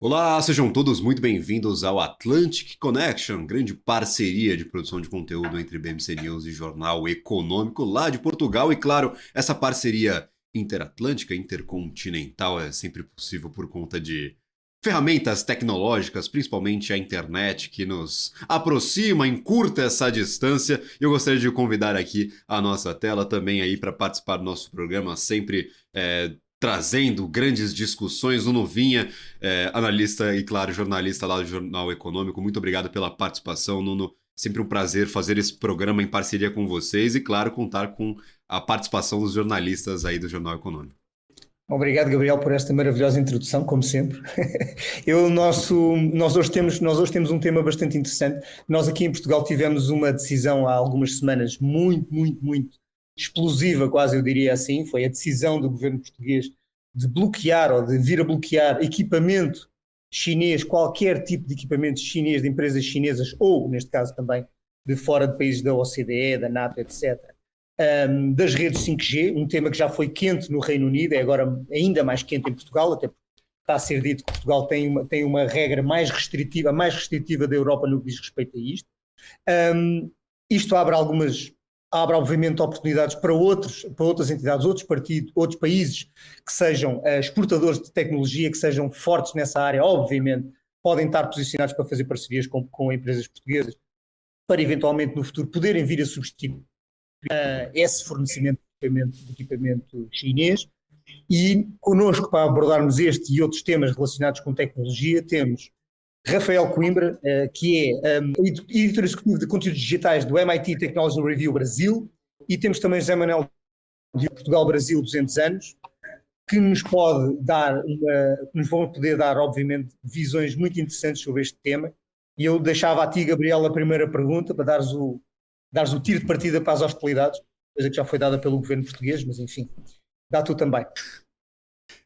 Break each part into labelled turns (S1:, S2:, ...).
S1: Olá, sejam todos muito bem-vindos ao Atlantic Connection, grande parceria de produção de conteúdo entre BMC News e Jornal Econômico lá de Portugal. E claro, essa parceria interatlântica, intercontinental é sempre possível por conta de ferramentas tecnológicas, principalmente a internet, que nos aproxima, encurta essa distância. Eu gostaria de convidar aqui a nossa tela também aí para participar do nosso programa, sempre é, trazendo grandes discussões. O Novinha, é, analista e, claro, jornalista lá do Jornal Econômico. Muito obrigado pela participação, Nuno. Sempre um prazer fazer esse programa em parceria com vocês e, claro, contar com a participação dos jornalistas aí do Jornal Econômico.
S2: Obrigado, Gabriel, por esta maravilhosa introdução, como sempre. Eu, nosso, nós, hoje temos, nós hoje temos um tema bastante interessante. Nós aqui em Portugal tivemos uma decisão há algumas semanas muito, muito, muito explosiva, quase eu diria assim. Foi a decisão do governo português de bloquear ou de vir a bloquear equipamento chinês, qualquer tipo de equipamento chinês, de empresas chinesas, ou, neste caso também, de fora de países da OCDE, da NATO, etc um, das redes 5G, um tema que já foi quente no Reino Unido, é agora ainda mais quente em Portugal, até porque está a ser dito que Portugal tem uma, tem uma regra mais restritiva, mais restritiva da Europa no que diz respeito a isto. Um, isto abre algumas, abre obviamente oportunidades para, outros, para outras entidades, outros partidos, outros países que sejam uh, exportadores de tecnologia, que sejam fortes nessa área, obviamente podem estar posicionados para fazer parcerias com, com empresas portuguesas, para eventualmente no futuro poderem vir a substituir uh, esse fornecimento de equipamento, de equipamento chinês. E connosco, para abordarmos este e outros temas relacionados com tecnologia, temos Rafael Coimbra, uh, que é editor executivo de conteúdos digitais do MIT Technology Review Brasil, e temos também José Manuel de Portugal Brasil 200 anos, que nos pode dar uma, nos vão poder dar, obviamente, visões muito interessantes sobre este tema. E eu deixava a ti, Gabriel, a primeira pergunta, para dares o, dares o tiro de partida para as hostilidades, coisa que já foi dada pelo governo português, mas enfim, dá tu também.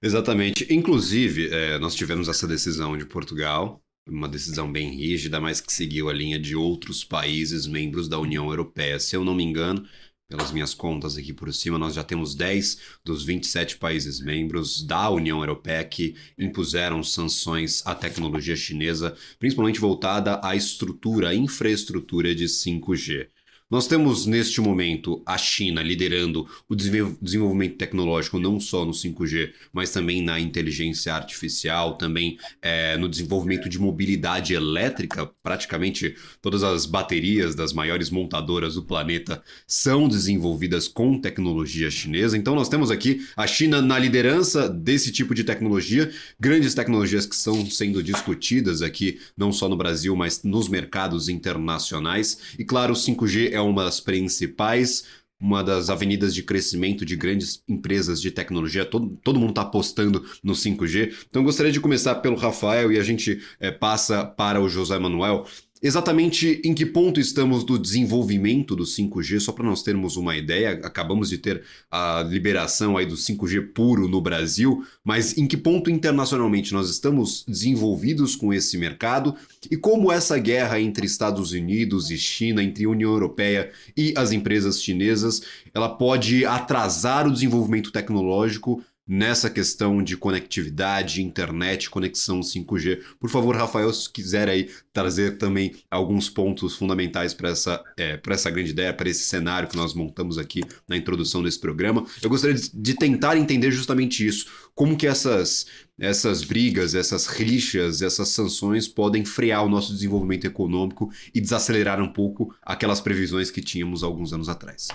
S1: Exatamente. Inclusive, é, nós tivemos essa decisão de Portugal, uma decisão bem rígida, mas que seguiu a linha de outros países membros da União Europeia. Se eu não me engano, pelas minhas contas aqui por cima, nós já temos 10 dos 27 países membros da União Europeia que impuseram sanções à tecnologia chinesa, principalmente voltada à estrutura, à infraestrutura de 5G. Nós temos neste momento a China liderando o desenvolvimento tecnológico não só no 5G, mas também na inteligência artificial, também é, no desenvolvimento de mobilidade elétrica. Praticamente todas as baterias das maiores montadoras do planeta são desenvolvidas com tecnologia chinesa. Então nós temos aqui a China na liderança desse tipo de tecnologia, grandes tecnologias que estão sendo discutidas aqui, não só no Brasil, mas nos mercados internacionais. E claro, o 5G é uma das principais, uma das avenidas de crescimento de grandes empresas de tecnologia. Todo, todo mundo está apostando no 5G. Então, gostaria de começar pelo Rafael e a gente é, passa para o José Manuel exatamente em que ponto estamos do desenvolvimento do 5G, só para nós termos uma ideia, acabamos de ter a liberação aí do 5G puro no Brasil, mas em que ponto internacionalmente nós estamos desenvolvidos com esse mercado? E como essa guerra entre Estados Unidos e China, entre União Europeia e as empresas chinesas, ela pode atrasar o desenvolvimento tecnológico nessa questão de conectividade, internet, conexão 5G. Por favor, Rafael, se quiser aí trazer também alguns pontos fundamentais para essa, é, essa grande ideia, para esse cenário que nós montamos aqui na introdução desse programa, eu gostaria de, tentar entender justamente isso. Como que essas, essas brigas, essas rixas, essas sanções podem frear o nosso desenvolvimento econômico e desacelerar um pouco aquelas previsões que tínhamos alguns anos atrás.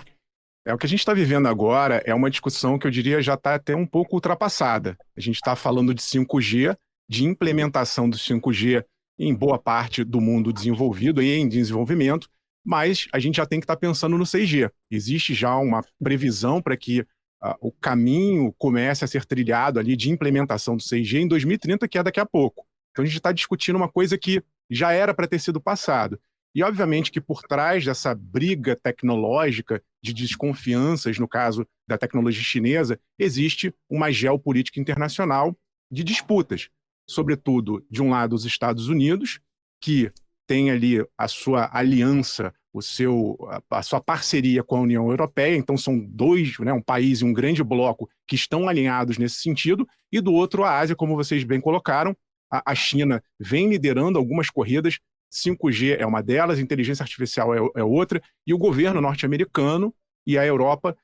S3: É, o que a gente está vivendo agora é uma discussão que eu diria já está até um pouco ultrapassada. A gente está falando de 5G, de implementação do 5G em boa parte do mundo desenvolvido e em desenvolvimento, mas a gente já tem que estar tá pensando no 6G. Existe já uma previsão para que uh, o caminho comece a ser trilhado ali de implementação do 6G em 2030, que é daqui a pouco. Então a gente está discutindo uma coisa que já era para ter sido passado. E, obviamente, que por trás dessa briga tecnológica, de desconfianças, no caso da tecnologia chinesa, existe uma geopolítica internacional de disputas. Sobretudo, de um lado, os Estados Unidos, que tem ali a sua aliança, o seu, a sua parceria com a União Europeia, então são dois, né, um país e um grande bloco que estão alinhados nesse sentido, e do outro a Ásia, como vocês bem colocaram, a, a China vem liderando algumas corridas, 5G é uma delas, inteligência artificial é, é outra, e o governo norte-americano e a Europa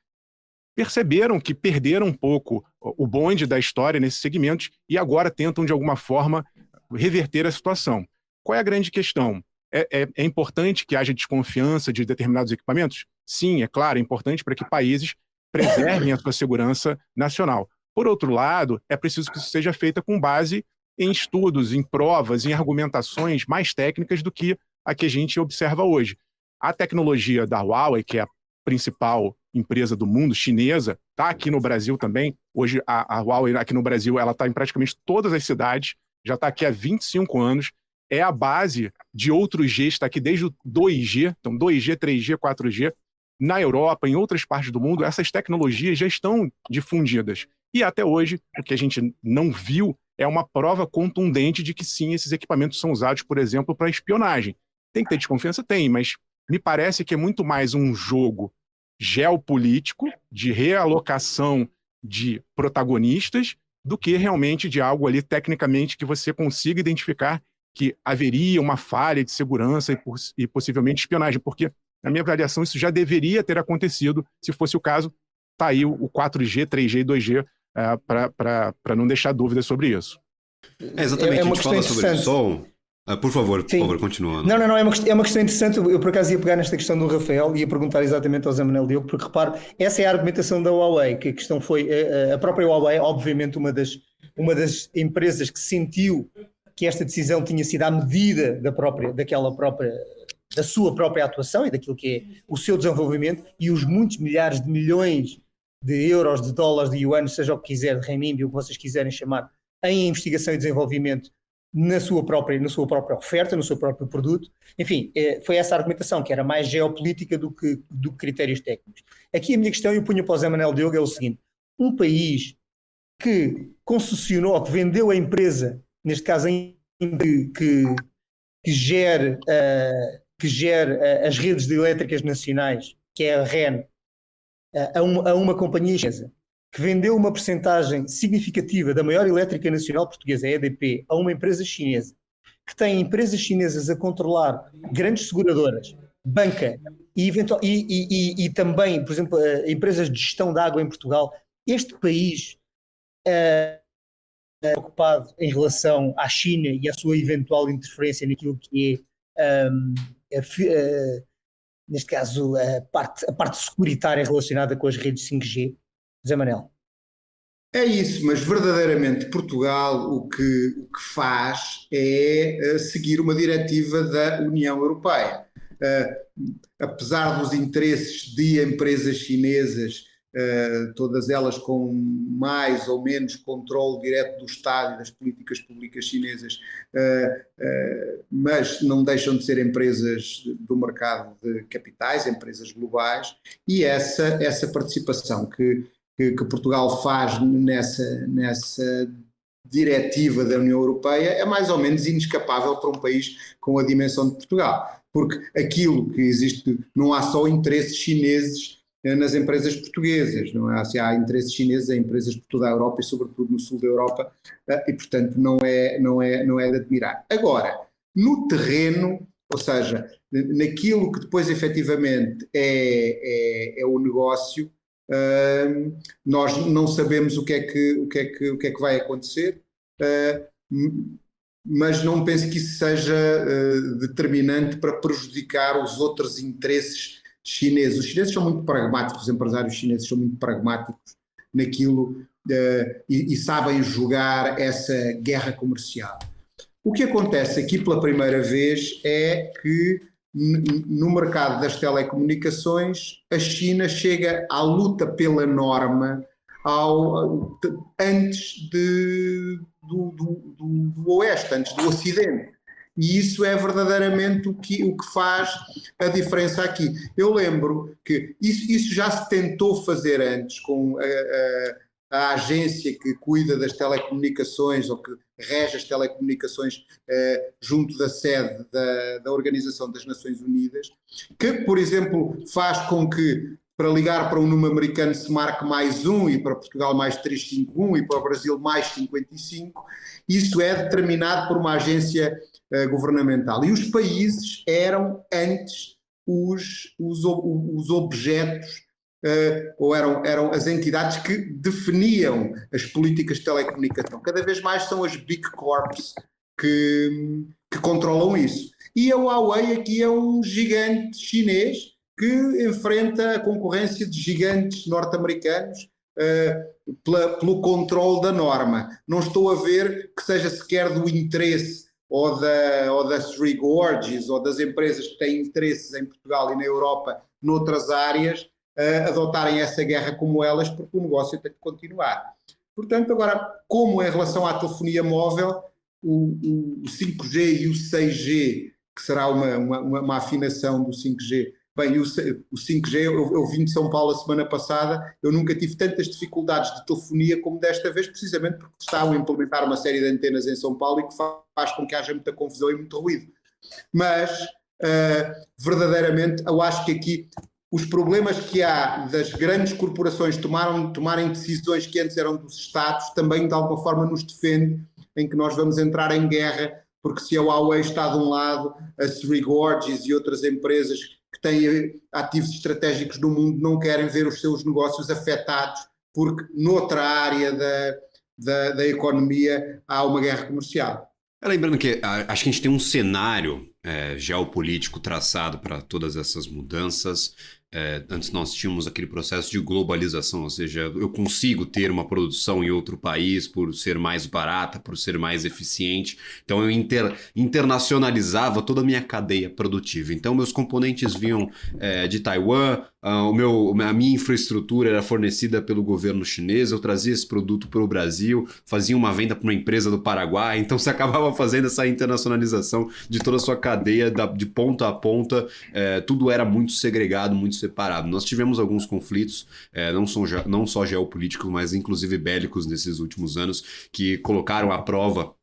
S3: perceberam que perderam um pouco o bonde da história nesses segmentos e agora tentam, de alguma forma, reverter a situação. Qual é a grande questão? É, é, é, importante que haja desconfiança de determinados equipamentos? Sim, é claro, é importante para que países preservem a sua segurança nacional. Por outro lado, é preciso que isso seja feito com base em estudos, em provas, em argumentações mais técnicas do que a que a gente observa hoje. A tecnologia da Huawei, que é a principal empresa do mundo, chinesa, está aqui no Brasil também. Hoje, a, a Huawei aqui no Brasil, ela está em praticamente todas as cidades, já está aqui há 25 anos. É a base de outros G, está aqui desde o 2G, então 2G, 3G, 4G. Na Europa, em outras partes do mundo, essas tecnologias já estão difundidas. E até hoje, o que a gente não viu é uma prova contundente de que sim, esses equipamentos são usados, por exemplo, para espionagem. Tem que ter desconfiança? Tem, mas me parece que é muito mais um jogo geopolítico de realocação de protagonistas do que realmente de algo ali tecnicamente que você consiga identificar que haveria uma falha de segurança e, e possivelmente espionagem, porque na minha avaliação isso já deveria ter acontecido, se fosse o caso, tá aí o 4G, 3G e 2G uh, para não deixar dúvidas sobre isso.
S1: É, exatamente, é, é a gente fala sobre o som. Ah, por favor, por Sim. favor, continuando.
S2: Não, não, não, é uma, é uma questão interessante. Eu, por acaso ia pegar nesta questão do Rafael e ia perguntar exatamente ao Zé Manuel Diogo, porque repare, essa é a argumentação da Huawei, que a questão foi a, eh, eh, a própria Huawei, obviamente, uma das, uma das empresas que sentiu que esta decisão tinha sido à medida da própria, daquela própria, da sua própria atuação e daquilo que é o seu desenvolvimento e os muitos milhares de milhões de euros, de dólares, de yuan, seja o que quiser, de renminbi, o que vocês quiserem chamar, em investigação e desenvolvimento na sua própria, na sua própria oferta, no seu próprio produto. Enfim, é, foi essa argumentação, que era mais geopolítica do que, do que critérios técnicos. Aqui a minha questão, e o punho para o Zé Manuel Diogo, é o seguinte: um país que concessionou, que vendeu a empresa, neste caso, que, que, que gere, uh, que gere uh, as redes elétricas nacionais, que é a REN, a, uma, a uma companhia chinesa que vendeu uma percentagem significativa da maior elétrica nacional portuguesa, a EDP, a uma empresa chinesa, que tem empresas chinesas a controlar grandes seguradoras, banca e, eventual, e, e, e, também, por exemplo, uh, empresas de gestão de água em Portugal, este país uh, é preocupado em relação à China e à sua eventual interferência naquilo que é uh, neste caso, a parte, a parte securitária relacionada com as redes 5G. Zé Manel.
S4: É isso, mas verdadeiramente Portugal o que, o que faz é uh, seguir uma diretiva da União Europeia. Uh, apesar dos interesses de empresas chinesas todas elas com mais ou menos controle direto do Estado e das políticas públicas chinesas, uh, uh, mas não deixam de ser empresas do mercado de capitais, empresas globais, e essa, essa participação que, que, que Portugal faz nessa, nessa diretiva da União Europeia é mais ou menos inescapável para um país com a dimensão de Portugal, porque aquilo que existe, não há só interesses chineses eh, nas empresas portuguesas, não é? Se há interesses chineses em empresas por toda a Europa e sobretudo no sul da Europa, eh, e portanto não é, não é, não é de admirar. Agora, no terreno, ou seja, naquilo que depois efetivamente é, é, é o negócio, uh, nós não sabemos o que é que, o que, é que, o que, é que vai acontecer, uh, mas não penso que isso seja uh, determinante para prejudicar os outros interesses chineses. Os chineses são muito pragmáticos, os empresários chineses são muito pragmáticos naquilo uh, e, e, sabem jogar essa guerra comercial. O que acontece aqui pela primeira vez é que no mercado das telecomunicações a China chega à luta pela norma ao, antes de, do, do, do, do Oeste, antes do Ocidente. E isso é verdadeiramente o que, o que faz a diferença aqui. Eu lembro que isso, isso já se tentou fazer antes com a, a, a, agência que cuida das telecomunicações ou que rege as telecomunicações eh, junto da sede da, da Organização das Nações Unidas, que, por exemplo, faz com que para ligar para um número americano se marque mais um e para Portugal mais 351 e para o Brasil mais 55. Isso é determinado por uma agência uh, governamental. E os países eram antes os, os, os objetos uh, ou eram, eram as entidades que definiam as políticas de telecomunicação. Cada vez mais são as big corps que, que controlam isso. E a Huawei aqui é um gigante chinês que enfrenta a concorrência de gigantes norte-americanos uh, pelo controle da norma. Não estou a ver que seja sequer do interesse ou, da, ou das Three Gorges ou das empresas que têm interesses em Portugal e na Europa noutras áreas uh, adotarem essa guerra como elas, porque o negócio tem que continuar. Portanto, agora, como em relação à telefonia móvel, o, o 5G e o 6G, que será uma, uma, uma afinação do 5G, Bem, o, o 5G, eu, vim de São Paulo a semana passada, eu nunca tive tantas dificuldades de telefonia como desta vez, precisamente porque estavam a implementar uma série de antenas em São Paulo e que faz com que haja muita confusão e muito ruído. Mas, uh, verdadeiramente, eu acho que aqui os problemas que há das grandes corporações tomaram, tomarem decisões que antes eram dos Estados também de alguma forma nos defende em que nós vamos entrar em guerra, porque se a Huawei está de um lado, a Three Gorges e outras empresas têm ativos estratégicos no mundo não querem ver os seus negócios afetados, porque noutra área da, da, da economia há uma guerra comercial.
S1: Lembrando que acho que a gente tem um cenário é, geopolítico traçado para todas essas mudanças. É, antes nós tínhamos aquele processo de globalização, ou seja, eu consigo ter uma produção em outro país por ser mais barata, por ser mais eficiente. Então eu inter, internacionalizava toda a minha cadeia produtiva. Então meus componentes vinham é, de Taiwan, Uh, o meu, a minha infraestrutura era fornecida pelo governo chinês, eu trazia esse produto para o Brasil, fazia uma venda para uma empresa do Paraguai, então você acabava fazendo essa internacionalização de toda a sua cadeia, da, de ponta a ponta, é, tudo era muito segregado, muito separado. Nós tivemos alguns conflitos, é, não, são, não só geopolíticos, mas inclusive bélicos nesses últimos anos, que colocaram à prova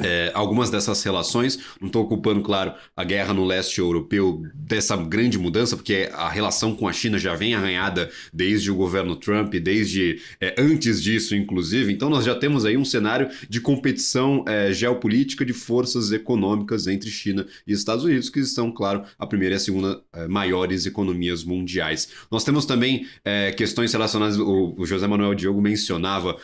S1: é, algumas dessas relações, não estou ocupando, claro, a guerra no leste europeu dessa grande mudança, porque a relação com a China já vem arranhada desde o governo Trump, desde é, antes disso, inclusive. Então, nós já temos aí um cenário de competição é, geopolítica de forças econômicas entre China e Estados Unidos, que são, claro, a primeira e a segunda é, maiores economias mundiais. Nós temos também é, questões relacionadas, o, o José Manuel Diogo mencionava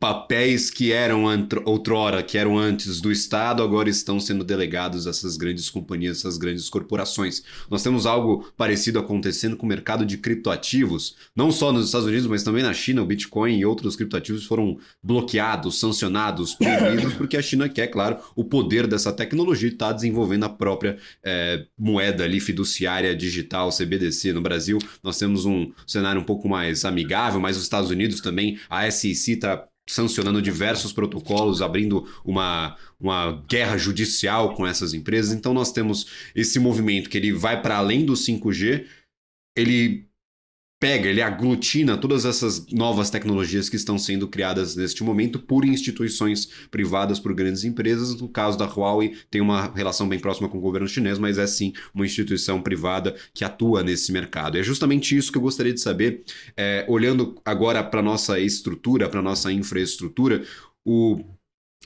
S1: papéis que eram outrora, que eram antes do Estado, agora estão sendo delegados a essas grandes companhias, essas grandes corporações. Nós temos algo parecido acontecendo com o mercado de criptoativos, não só nos Estados Unidos, mas também na China. O Bitcoin e outros criptoativos foram bloqueados, sancionados, proibidos, porque a China quer, claro, o poder dessa tecnologia e está desenvolvendo a própria é, moeda ali fiduciária digital, CBDC. No Brasil, nós temos um cenário um pouco mais amigável, mas os Estados Unidos também, a SEC está sancionando diversos protocolos, abrindo uma, uma guerra judicial com essas empresas. Então nós temos esse movimento que ele vai para além do 5G, ele pega, ele aglutina todas essas novas tecnologias que estão sendo criadas neste momento por instituições privadas, por grandes empresas. No caso da Huawei, tem uma relação bem próxima com o governo chinês, mas é sim uma instituição privada que atua nesse mercado. é justamente isso que eu gostaria de saber, é, olhando agora para nossa estrutura, para nossa infraestrutura, o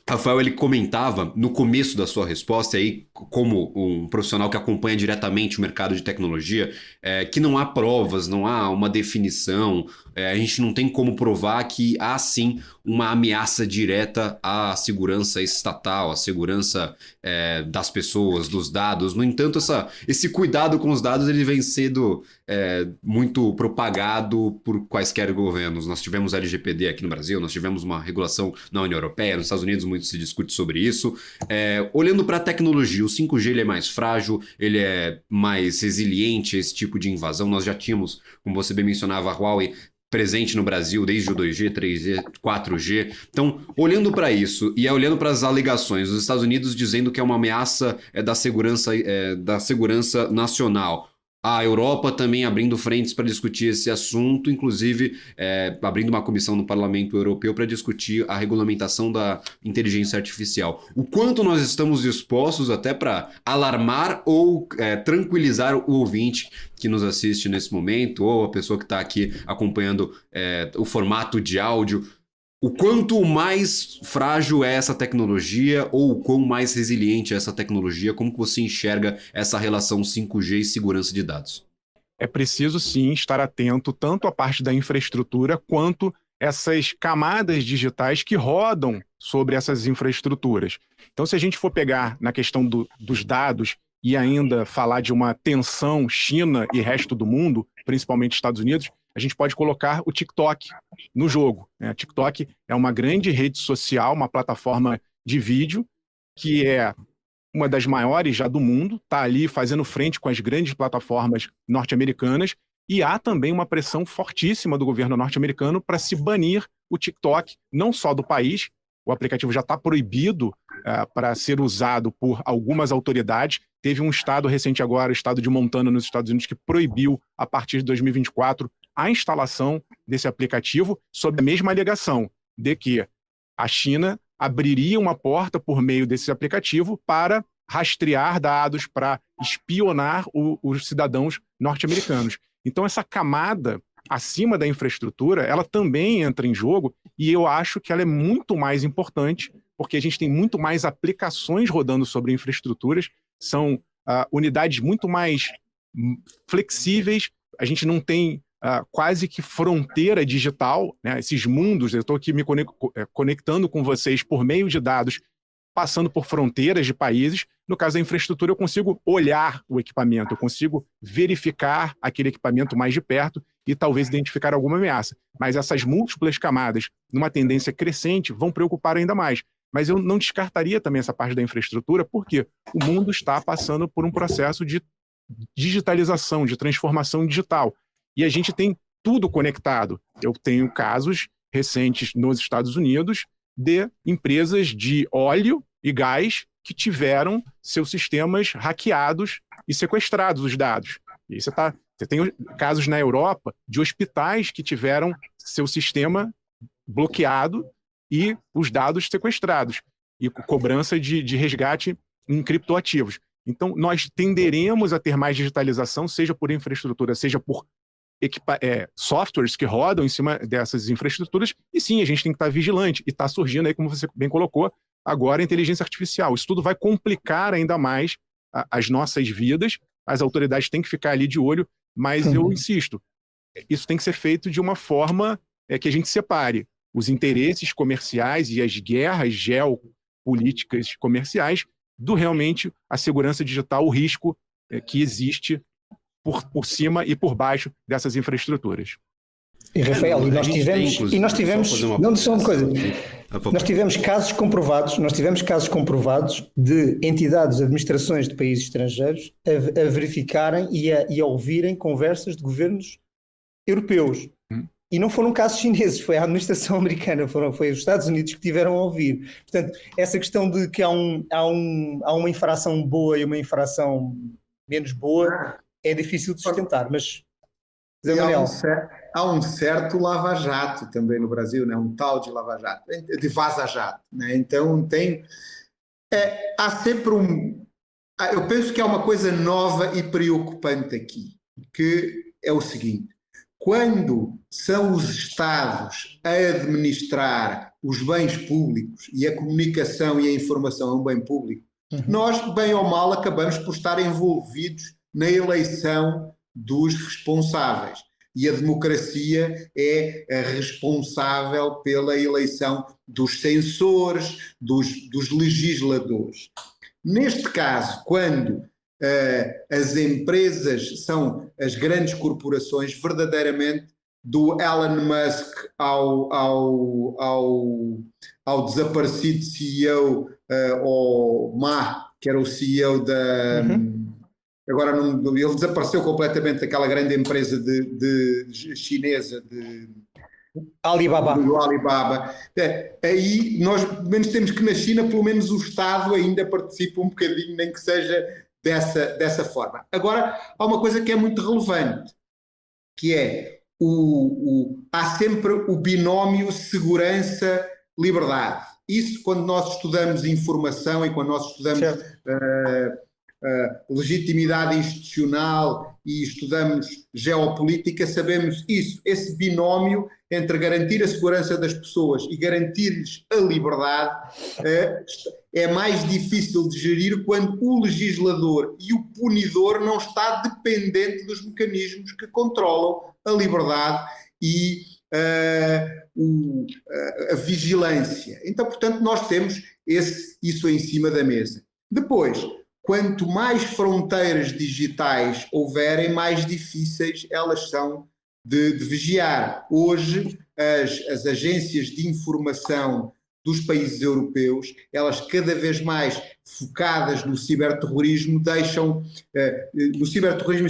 S1: Rafael ele comentava no começo da sua resposta aí, como um profissional que acompanha diretamente o mercado de tecnologia, é, que não há provas, não há uma definição, é, a gente não tem como provar que há sim uma ameaça direta à segurança estatal, à segurança é, das pessoas, dos dados. No entanto, essa, esse cuidado com os dados ele vem sendo é, muito propagado por quaisquer governos. Nós tivemos LGPD aqui no Brasil, nós tivemos uma regulação na União Europeia, nos Estados Unidos muito se discute sobre isso. É, olhando para a tecnologia, o 5G ele é mais frágil, ele é mais resiliente a esse tipo de invasão. Nós já tínhamos, como você bem mencionava, a Huawei presente no Brasil desde o 2G, 3G, 4G. Então, olhando para isso e olhando para as alegações, os Estados Unidos dizendo que é uma ameaça é, da, segurança, é, da segurança nacional. A Europa também abrindo frentes para discutir esse assunto, inclusive é, abrindo uma comissão no Parlamento Europeu para discutir a regulamentação da inteligência artificial. O quanto nós estamos dispostos até para alarmar ou é, tranquilizar o ouvinte que nos assiste nesse momento, ou a pessoa que está aqui acompanhando é, o formato de áudio. O quanto mais frágil é essa tecnologia ou o quão mais resiliente é essa tecnologia? Como que você enxerga essa relação 5G e segurança de dados?
S3: É preciso sim estar atento tanto à parte da infraestrutura quanto essas camadas digitais que rodam sobre essas infraestruturas. Então, se a gente for pegar na questão do, dos dados e ainda falar de uma tensão China e resto do mundo, principalmente Estados Unidos, a gente pode colocar o TikTok no jogo. Né? A TikTok é uma grande rede social, uma plataforma de vídeo, que é uma das maiores já do mundo, está ali fazendo frente com as grandes plataformas norte-americanas, e há também uma pressão fortíssima do governo norte-americano para se banir o TikTok, não só do país, o aplicativo já está proibido uh, para ser usado por algumas autoridades. Teve um estado recente agora, o estado de Montana, nos Estados Unidos, que proibiu, a partir de 2024, a instalação desse aplicativo sob a mesma alegação de que a China abriria uma porta por meio desse aplicativo para rastrear dados, para espionar o, os cidadãos norte-americanos. Então, essa camada acima da infraestrutura, ela também entra em jogo e eu acho que ela é muito mais importante, porque a gente tem muito mais aplicações rodando sobre infraestruturas, são uh, unidades muito mais flexíveis, a gente não tem uh, quase que fronteira digital, né? esses mundos, eu estou aqui me é, conectando com vocês por meio de dados, passando por fronteiras de países. No caso da infraestrutura, eu consigo olhar o equipamento, eu consigo verificar aquele equipamento mais de perto e talvez identificar alguma ameaça. Mas essas múltiplas camadas, numa tendência crescente, vão preocupar ainda mais. Mas eu não descartaria também essa parte da infraestrutura, porque o mundo está passando por um processo de digitalização, de transformação digital. E a gente tem tudo conectado. Eu tenho casos recentes nos Estados Unidos de empresas de óleo e gás que tiveram seus sistemas hackeados e sequestrados os dados. E você, tá, você tem casos na Europa de hospitais que tiveram seu sistema bloqueado e os dados sequestrados, e cobrança de, de resgate em criptoativos. Então, nós tenderemos a ter mais digitalização, seja por infraestrutura, seja por é, softwares que rodam em cima dessas infraestruturas, e sim, a gente tem que estar vigilante. E está surgindo aí, como você bem colocou, agora a inteligência artificial. Isso tudo vai complicar ainda mais a, as nossas vidas. As autoridades têm que ficar ali de olho, mas eu insisto, isso tem que ser feito de uma forma é, que a gente separe os interesses comerciais e as guerras geopolíticas comerciais do realmente a segurança digital, o risco é, que existe por, por cima e por baixo dessas infraestruturas.
S2: E Rafael, e nós tivemos, tem, e nós tivemos, não só uma coisa, nós tivemos casos comprovados, nós tivemos casos comprovados de entidades, administrações de países estrangeiros a, a verificarem e a, e a, ouvirem conversas de governos europeus. Hum. E não foram casos chineses, foi a administração americana, foram, foi os Estados Unidos que tiveram a ouvir. Portanto, essa questão de que há, um, há, um, há uma infração boa e uma infração menos boa é difícil de sustentar, mas.
S4: Há um, certo, há um, certo lava-jato também no Brasil, né? um tal de lava-jato, de vaza-jato. Né? Então tem. É, há sempre um. Eu penso que há uma coisa nova e preocupante aqui, que é o seguinte: quando são os Estados a administrar os bens públicos e a comunicação e a informação é um bem público, uhum. nós, bem ou mal, acabamos por estar envolvidos na eleição dos responsáveis. E a democracia é responsável pela eleição dos censores, dos, dos legisladores. Neste caso, quando uh, as empresas são as grandes corporações, verdadeiramente, do Elon Musk ao, ao, ao, ao desaparecido CEO, uh, eh, ou Ma, que era o CEO da. Uhum agora não, ele desapareceu completamente daquela grande empresa de, de chinesa de
S2: Alibaba.
S4: Do Alibaba. É, aí nós menos temos que na China, pelo menos o Estado ainda participa um bocadinho, nem que seja dessa, dessa forma. Agora, há uma coisa que é muito relevante, que é o, o há sempre o binómio segurança-liberdade. Isso, quando nós estudamos informação e quando nós estudamos uh, uh, legitimidade institucional e estudamos geopolítica, sabemos isso. Esse binómio entre garantir a segurança das pessoas e garantir-lhes a liberdade uh, é mais difícil de gerir quando o legislador e o punidor não está dependente dos mecanismos que controlam a liberdade e uh, o, uh, a vigilância. Então, portanto, nós temos esse, isso em cima da mesa. Depois, quanto mais fronteiras digitais houverem, mais difíceis elas são de, de vigiar. Hoje, as, as agências de informação dos países europeus, elas cada vez mais focadas no ciberterrorismo, deixam uh, no ciberterrorismo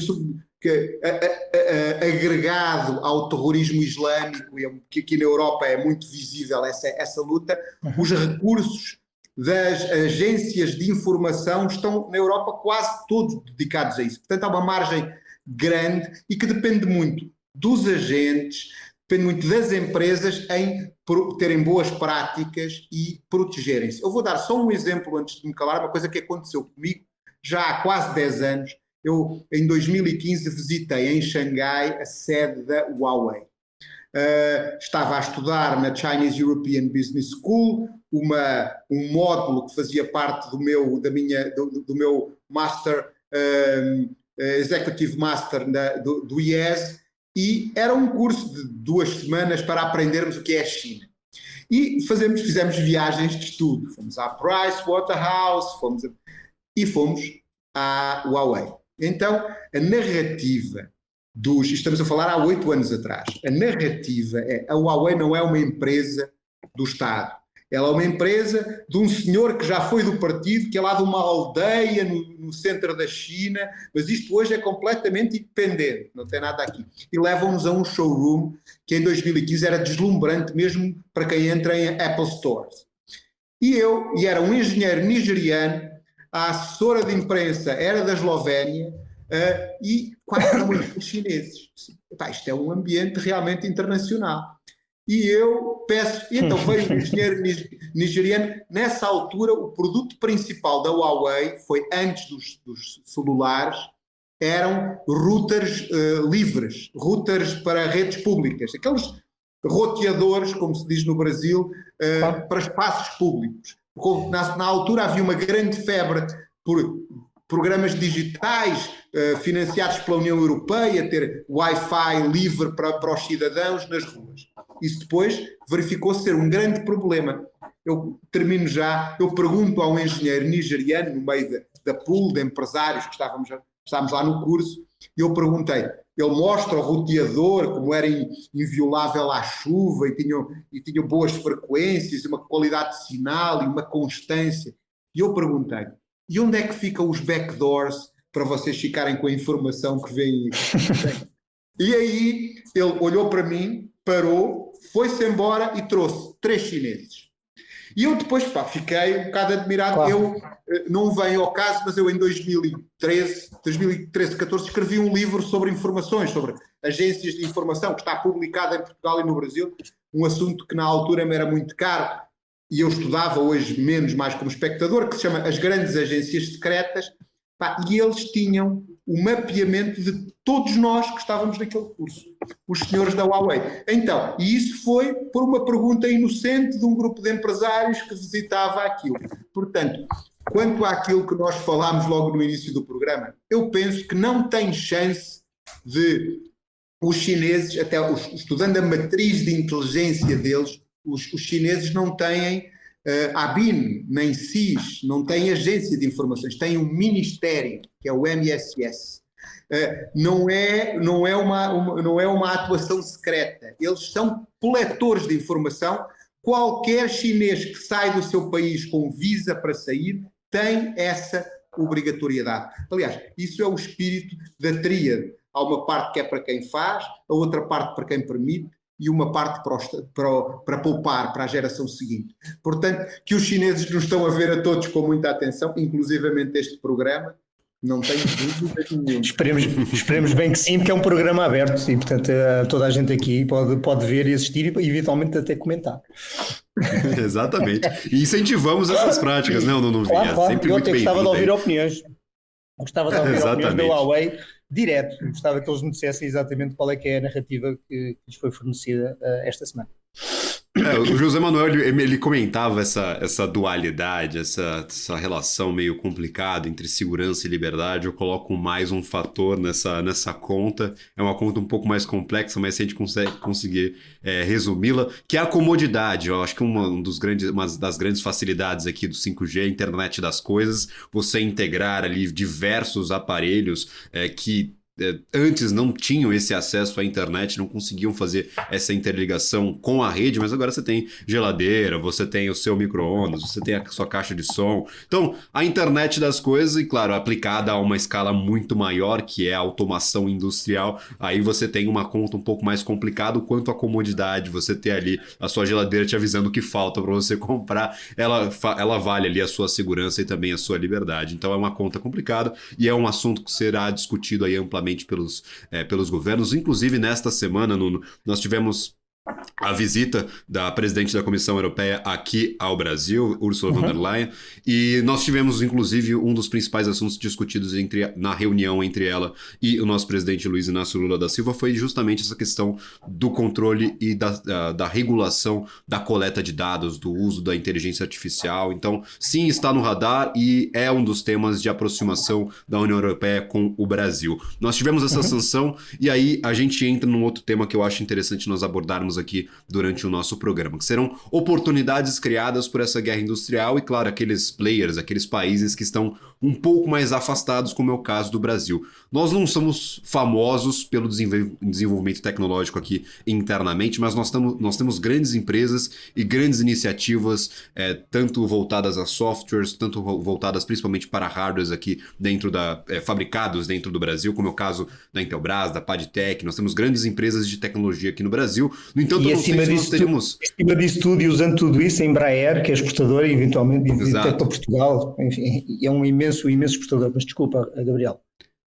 S4: que, a, a, a, agregado ao terrorismo islâmico, que aqui na Europa é muito visível essa, essa luta, uhum. os recursos das agências de informação estão na Europa quase todos dedicados a isso. Portanto, há uma margem grande e que depende muito dos agentes, depende muito das empresas em terem boas práticas e protegerem-se. Eu vou dar só um exemplo antes de me calar, uma coisa que aconteceu comigo já há quase 10 anos. Eu, em 2015, visitei em Xangai a sede da Huawei. Uh, estava a estudar na Chinese European Business School, uma, um módulo que fazia parte do meu, da minha, do, do meu Master, um, Executive Master da, do, do IES, e era um curso de duas semanas para aprendermos o que é a China. E fazemos, fizemos viagens de estudo. Fomos à Price Waterhouse, fomos a, e fomos à Huawei. Então, a narrativa dos. Estamos a falar há oito anos atrás. A narrativa é: a Huawei não é uma empresa do Estado. Ela é uma empresa de um senhor que já foi do partido, que é lá de uma aldeia no, no, centro da China, mas isto hoje é completamente independente, não tem nada aqui. E levam-nos a um showroom que em 2015 era deslumbrante mesmo para quem entra em Apple Stores. E eu, e era um engenheiro nigeriano, a assessora de imprensa era da Eslovénia uh, e quase não chineses. Epá, isto é um ambiente realmente internacional e eu peço, então veio um engenheiro nigeriano, nessa altura o produto principal da Huawei foi antes dos, dos celulares, eram routers uh, livres, routers para redes públicas, aqueles roteadores, como se diz no Brasil, uh, para espaços públicos. Na, na, altura havia uma grande febre por programas digitais uh, financiados pela União Europeia, ter Wi-Fi livre para, para os cidadãos nas ruas. Isso depois verificou-se ser um grande problema. Eu termino já, eu pergunto a um engenheiro nigeriano, no meio da, da pool de empresários que estávamos, estávamos lá no curso, e eu perguntei, ele mostra o roteador como era inviolável à chuva e tinha, e tinha boas frequências, uma qualidade de sinal e uma constância. E eu perguntei, e onde é que ficam os backdoors para vocês ficarem com a informação que vem? e aí ele olhou para mim, parou, foi-se embora e trouxe três chineses. E eu depois pá, fiquei um bocado admirado. Claro. Eu eh, não venho ao caso, mas eu em 2013, 2013, 14 escrevi um livro sobre informações, sobre agências de informação, que está publicado em Portugal e no Brasil, um assunto que na altura me era muito caro e eu estudava hoje menos mais como espectador, que se chama As Grandes Agências Secretas, pá, e eles tinham o mapeamento de todos nós que estávamos naquele curso, os senhores da Huawei. Então, e isso foi por uma pergunta inocente de um grupo de empresários que visitava aquilo. Portanto, quanto àquilo que nós falámos logo no início do programa, eu penso que não tem chance de os chineses, até estudando a matriz de inteligência deles, os, os chineses não têm uh, ABIN, nem CIS, não têm agência de informações, têm um ministério, que é o MSS. Uh, eh, não, é, não, é uma, uma, não é uma atuação secreta, eles são coletores de informação. Qualquer chinês que sai do seu país com visa para sair tem essa obrigatoriedade. Aliás, isso é o espírito da tríade. Há uma parte que é para quem faz, a outra parte para quem permite e uma parte para, para, para, poupar para a geração seguinte. Portanto, que os chineses nos estão a ver a todos com muita atenção, inclusivamente este programa, Não tenho dúvida nenhuma.
S2: Esperemos, esperemos bem que sim, porque é um programa aberto e, portanto, eh, toda a gente aqui pode, pode ver e assistir e, eventualmente, até comentar.
S1: Exatamente. E incentivamos essas práticas, né, Nuno
S2: Claro, claro. Sempre Eu até gostava de ouvir opiniões. Gostava de ouvir
S1: Exatamente.
S2: opiniões da Huawei direto. Gostava que eles me dissessem exatamente qual é que é a narrativa que, lhes foi fornecida uh, esta semana.
S1: É, o José Manuel ele, ele, comentava essa, essa dualidade, essa, essa relação meio complicada entre segurança e liberdade. Eu coloco mais um fator nessa, nessa conta. É uma conta um pouco mais complexa, mas se a gente consegue conseguir é, resumi-la, que é a comodidade. Eu acho que uma, um dos grandes, uma das grandes facilidades aqui do 5G, a internet das coisas, você integrar ali diversos aparelhos é, que é, antes não tinham esse acesso à internet, não conseguiam fazer essa interligação com a rede, mas agora você tem geladeira, você tem o seu micro-ondas, você tem a sua caixa de som. Então, a internet das coisas, e claro, aplicada a uma escala muito maior, que é a automação industrial, aí você tem uma conta um pouco mais complicada quanto à comodidade, você ter ali a sua geladeira te avisando o que falta para você comprar, ela, ela vale ali a sua segurança e também a sua liberdade. Então, é uma conta complicada e é um assunto que será discutido aí amplamente pelos, é, pelos governos. Inclusive, nesta semana, Nuno, nós tivemos a visita da presidente da Comissão Europeia aqui ao Brasil, Ursula uhum. von der Leyen, e nós tivemos inclusive um dos principais assuntos discutidos entre, na reunião entre ela e o nosso presidente Luiz Inácio Lula da Silva foi justamente essa questão do controle e da, da, da regulação da coleta de dados, do uso da inteligência artificial. Então, sim, está no radar e é um dos temas de aproximação da União Europeia com o Brasil. Nós tivemos essa uhum. sanção e aí a gente entra num outro tema que eu acho interessante nós abordarmos aqui durante o nosso programa, que serão oportunidades criadas por essa guerra industrial e, claro, aqueles players, aqueles países que estão um pouco mais afastados, como é o caso do Brasil. Nós não somos famosos pelo desenvolvimento tecnológico aqui internamente, mas nós, tamo, nós temos grandes empresas e grandes iniciativas, é, tanto voltadas a softwares, tanto voltadas principalmente para hardwares aqui dentro da. É, fabricados dentro do Brasil, como é o caso da Intelbras, da Padtech. Nós temos grandes empresas de tecnologia aqui no Brasil. No entanto,
S2: e acima disso, teríamos... acima disso tudo, e usando tudo isso, a Embraer, que é exportadora, eventualmente, até para Portugal, enfim, é um imenso, imenso exportador. Mas desculpa, Gabriel.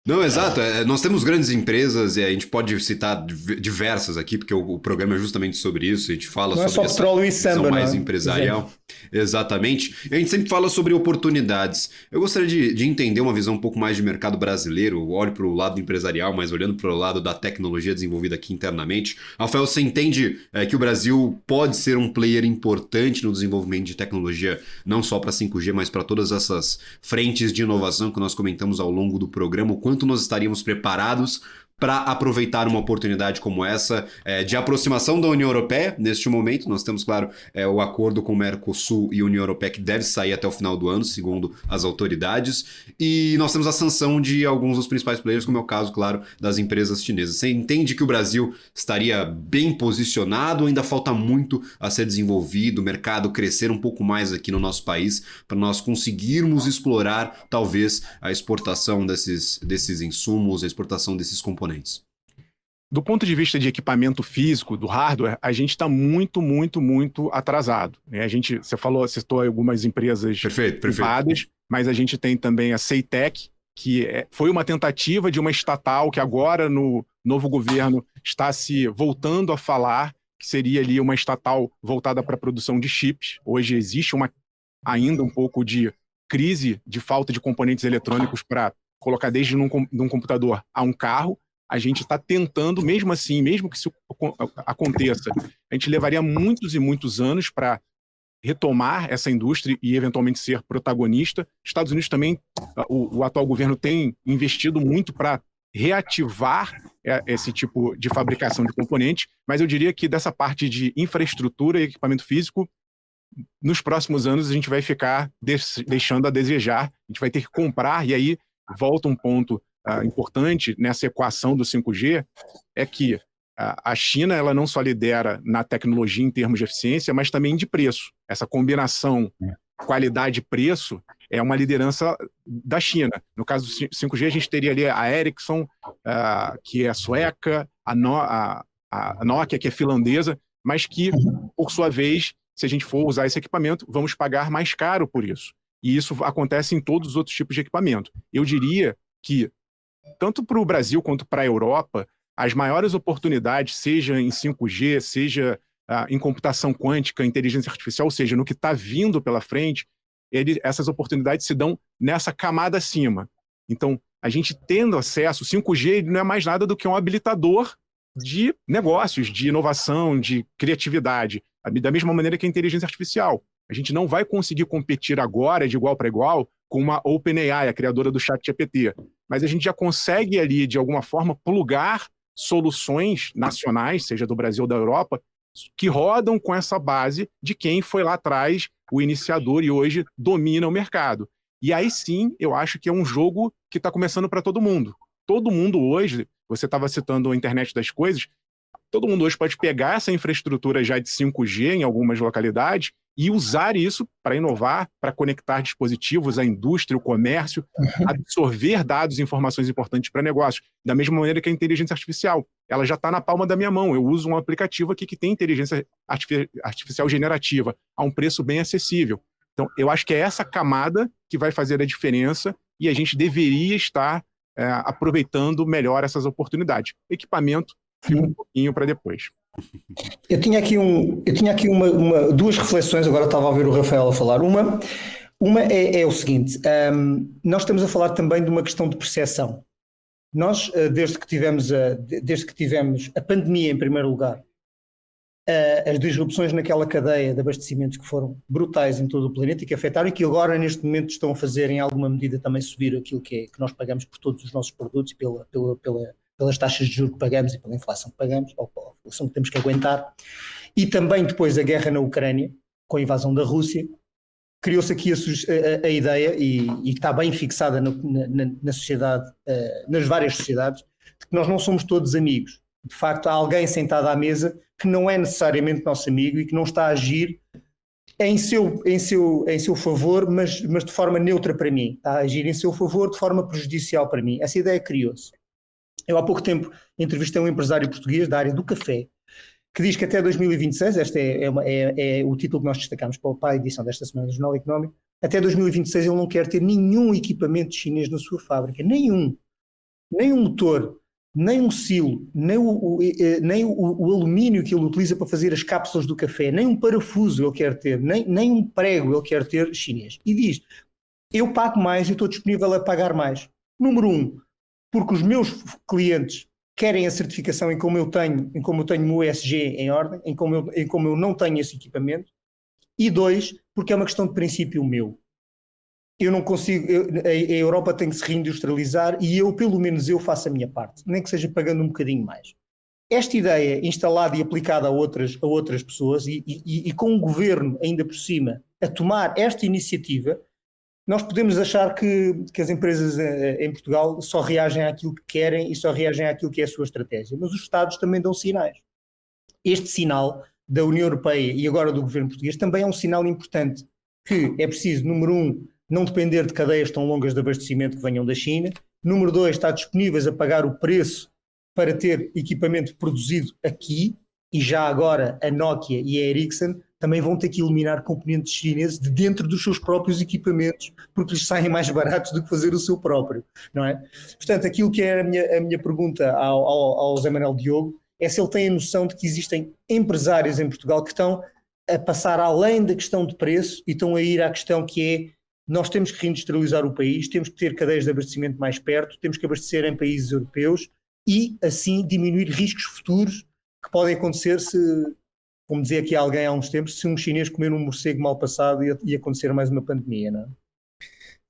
S1: Não, exato. É, nós temos grandes empresas e a gente pode citar diversas aqui, porque o, o programa é justamente sobre isso. A gente fala
S2: não
S1: sobre
S2: é só petróleo e samba,
S1: mais
S2: né?
S1: empresarial. Exatamente. E a gente sempre fala sobre oportunidades. Eu gostaria de, de entender uma visão um pouco mais de mercado brasileiro. Eu olho para o lado empresarial, mas olhando para o lado da tecnologia desenvolvida aqui internamente. Rafael, você entende é, que o Brasil pode ser um player importante no desenvolvimento de tecnologia, não só para 5G, mas para todas essas frentes de inovação que nós comentamos ao longo do programa? O quanto nós estaríamos preparados para aproveitar uma oportunidade como essa é, de aproximação da União Europeia neste momento. Nós temos, claro, é, o acordo com o Mercosul e União Europeia que deve sair até o final do ano, segundo as autoridades. E nós temos a sanção de alguns dos principais players, como é o caso, claro, das empresas chinesas. Você entende que o Brasil estaria bem posicionado, ainda falta muito a ser desenvolvido, o mercado crescer um pouco mais aqui no nosso país, para nós conseguirmos explorar, talvez, a exportação desses, desses insumos, a exportação desses componentes componentes?
S3: Do ponto de vista de equipamento físico, do hardware, a gente está muito, muito, muito atrasado. Né? A gente, você falou, citou algumas empresas
S1: perfeito, privadas,
S3: perfeito. mas a gente tem também a Ceitec, que é, foi uma tentativa de uma estatal que agora no novo governo está se voltando a falar que seria ali uma estatal voltada para a produção de chips. Hoje existe uma ainda um pouco de crise de falta de componentes eletrônicos para colocar desde num, num computador a um carro a gente está tentando, mesmo assim, mesmo que isso aconteça, a gente levaria muitos e muitos anos para retomar essa indústria e eventualmente ser protagonista. Estados Unidos também, o, o atual governo tem investido muito para reativar é, esse tipo de fabricação de componentes, mas eu diria que dessa parte de infraestrutura e equipamento físico, nos próximos anos a gente vai ficar deixando a desejar, a gente vai ter que comprar, e aí volta um ponto uh, importante nessa equação do 5G é que a China ela não só lidera na tecnologia em termos de eficiência, mas também de preço. Essa combinação é. qualidade-preço é uma liderança da China. No caso do 5G, a gente teria ali a Ericsson, uh, que é sueca, a, no a, a Nokia, que é finlandesa, mas que, por sua vez, se a gente for usar esse equipamento, vamos pagar mais caro por isso. E isso acontece em todos os outros tipos de equipamento. Eu diria que, tanto para o Brasil quanto para a Europa, as maiores oportunidades, seja em 5G, seja ah, em computação quântica, inteligência artificial, ou seja, no que está vindo pela frente, ele, essas oportunidades se dão nessa camada acima. Então, a gente tendo acesso, 5G não é mais nada do que um habilitador de negócios, de inovação, de criatividade, da mesma maneira que a inteligência artificial. A gente não vai conseguir competir agora de igual para igual com uma OpenAI, a criadora do ChatGPT, mas a gente já consegue ali de alguma forma plugar soluções nacionais, seja do Brasil ou da Europa, que rodam com essa base de quem foi lá atrás o iniciador e hoje domina o mercado. E aí sim, eu acho que é um jogo que está começando para todo mundo. Todo mundo hoje, você estava citando a internet das coisas, todo mundo hoje pode pegar essa infraestrutura já de 5G em algumas localidades e usar isso para inovar, para conectar dispositivos à indústria, o comércio, uhum. absorver dados e informações importantes para negócios. Da mesma maneira que a inteligência artificial. Ela já está na palma da minha mão. Eu uso um aplicativo aqui que tem inteligência artificial generativa a um preço bem acessível. Então, eu acho que é essa camada que vai fazer a diferença e a gente deveria estar é, aproveitando melhor essas oportunidades. Equipamento fica um pouquinho para depois.
S2: Eu tinha aqui, um, eu tinha aqui uma, uma, duas reflexões, agora estava a ouvir o Rafael a falar. Uma, uma é, é o seguinte: um, nós estamos a falar também de uma questão de percepção. Nós, eh, desde que tivemos a, desde que tivemos a pandemia em primeiro lugar, as disrupções naquela cadeia de abastecimentos que foram brutais em todo o planeta e que afetaram e que agora, neste momento, estão a fazer, em alguma medida, também subir aquilo que, é, que nós pagamos por todos os nossos produtos e pela, pela, pela pelas taxas de juros que pagamos e pela inflação que pagamos, ou pela inflação que temos que aguentar, e também depois da guerra na Ucrânia, com a invasão da Rússia, criou-se aqui a, a, a, ideia, e, e, está bem fixada no, na, na, sociedade, uh, nas várias sociedades, de que nós não somos todos amigos. De facto, há alguém sentado à mesa que não é necessariamente nosso amigo e que não está a agir em seu, em seu, em seu favor, mas, mas de forma neutra para mim. Está a agir em seu favor de forma prejudicial para mim. Essa ideia criou-se. Eu há pouco tempo entrevistei um empresário português da área do café, que diz que até 2026, este é, é, uma, é, é o título que nós destacamos para a edição desta semana do Jornal Económico, até 2026 ele não quer ter nenhum equipamento chinês na sua fábrica, nenhum. Nem um motor, nem um silo, nem, o, o nem o, o, alumínio que ele utiliza para fazer as cápsulas do café, nem um parafuso ele quer ter, nem, nem um prego ele quer ter chinês. E diz: Eu pago mais e estou disponível a pagar mais. Número um, porque os meus clientes querem a certificação em como eu tenho, em como eu tenho o ESG em ordem, em como eu, em como eu não tenho esse equipamento, e dois, porque é uma questão de princípio meu. Eu não consigo, eu, a, a, Europa tem que se reindustrializar e eu, pelo menos eu, faço a minha parte, nem que seja pagando um bocadinho mais. Esta ideia instalada e aplicada a outras, a outras pessoas e, e, e com o governo ainda por cima a tomar esta iniciativa, nós podemos achar que, que as empresas eh, em Portugal só reagem àquilo que querem e só reagem àquilo que é a sua estratégia, mas os Estados também dão sinais. Este sinal da União Europeia e agora do governo português também é um sinal importante que é preciso, número um, não depender de cadeias tão longas de abastecimento que venham da China, número dois, estar disponíveis a pagar o preço para ter equipamento produzido aqui, e já agora a Nokia e a Ericsson também vão ter que eliminar componentes chineses de dentro dos seus próprios equipamentos, porque lhes saem mais baratos do que fazer o seu próprio, não é? Portanto, aquilo que era a minha, a minha pergunta ao, ao, ao Zé Manuel Diogo é se ele tem a noção de que existem empresários em Portugal que estão a passar além da questão de preço e estão a ir à questão que é nós temos que reindustrializar o país, temos que ter cadeias de abastecimento mais perto, temos que abastecer em países europeus e assim diminuir riscos futuros que podem acontecer se como dizia aqui alguém há uns tempos, se um chinês comer um morcego mal passado ia, ia acontecer mais uma pandemia, não
S4: é?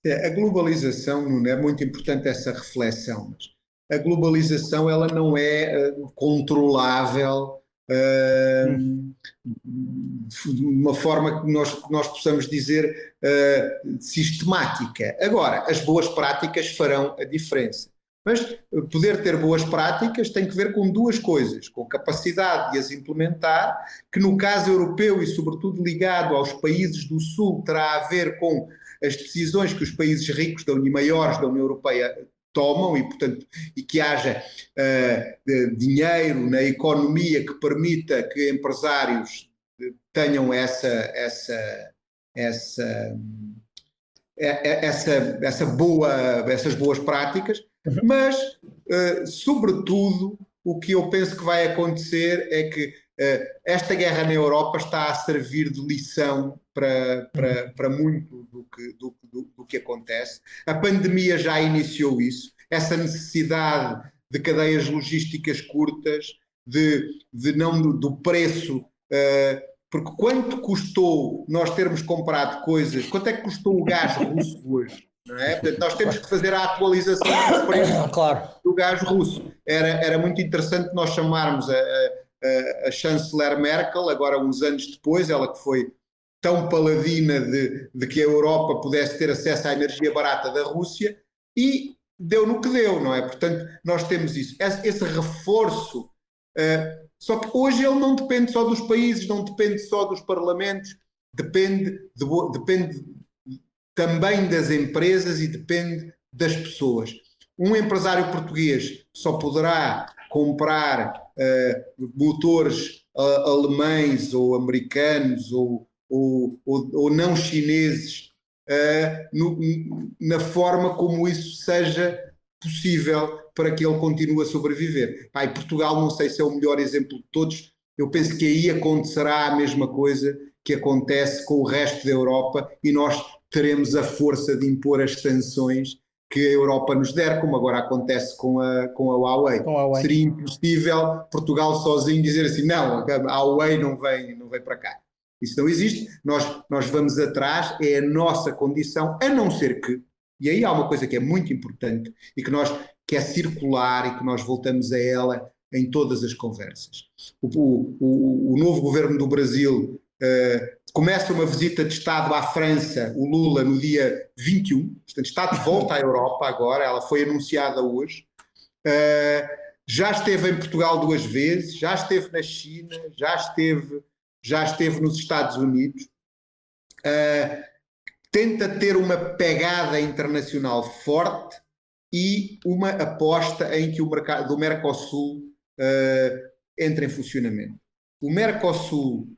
S4: é a globalização, Nuno, é muito importante essa reflexão, mas a globalização ela não é uh, controlável uh, hum. de uma forma que nós, nós possamos dizer uh, sistemática. Agora, as boas práticas farão a diferença. Mas poder ter boas práticas tem que ver com duas coisas: com capacidade de as implementar, que no caso europeu e, sobretudo, ligado aos países do Sul, terá a ver com as decisões que os países ricos da União, maiores da União Europeia tomam e, portanto, e que haja uh, dinheiro na economia que permita que empresários tenham essa, essa, essa essa, essa boa, essas boas práticas. Mas, uh, sobretudo, o que eu penso que vai acontecer é que uh, esta guerra na Europa está a servir de lição para, para, para muito do que, do, do, do que acontece. A pandemia já iniciou isso, essa necessidade de cadeias logísticas curtas, de, de não do, do preço. Uh, porque quanto custou nós termos comprado coisas, quanto é que custou o gás russo hoje? Não é? Portanto, nós temos que fazer a atualização do claro. do gás russo. Era, era muito interessante nós chamarmos a, a, a, chanceler Merkel, agora uns anos depois, ela que foi tão paladina de, de que a Europa pudesse ter acesso à energia barata da Rússia, e deu no que deu, não é? Portanto, nós temos isso. Esse, esse reforço uh, só que hoje ele não depende só dos países, não depende só dos parlamentos, depende, de, depende também das empresas e depende das pessoas. Um empresário português só poderá comprar uh, motores uh, alemães ou americanos ou, ou, ou, ou não chineses uh, no, na forma como isso seja possível para que ele continue a sobreviver. Pá, Portugal não sei se é o melhor exemplo de todos, eu penso que aí acontecerá a mesma coisa que acontece com o resto da Europa e nós teremos a força de impor as sanções que a Europa nos der, como agora acontece com a, com a Huawei. Com a Huawei. Seria impossível Portugal sozinho dizer assim, não, a Huawei não vem, não vem para cá. Isso não existe, nós, nós vamos atrás, é a nossa condição, a não ser que, e aí há uma coisa que é muito importante e que nós que é circular e que nós voltamos a ela em todas as conversas. O, o, o novo governo do Brasil uh, começa uma visita de Estado à França, o Lula, no dia 21, portanto está de volta à Europa agora, ela foi anunciada hoje. Uh, já esteve em Portugal duas vezes, já esteve na China, já esteve, já esteve nos Estados Unidos. Uh, tenta ter uma pegada internacional forte e uma aposta em que o mercado do Mercosul entre em funcionamento. O Mercosul,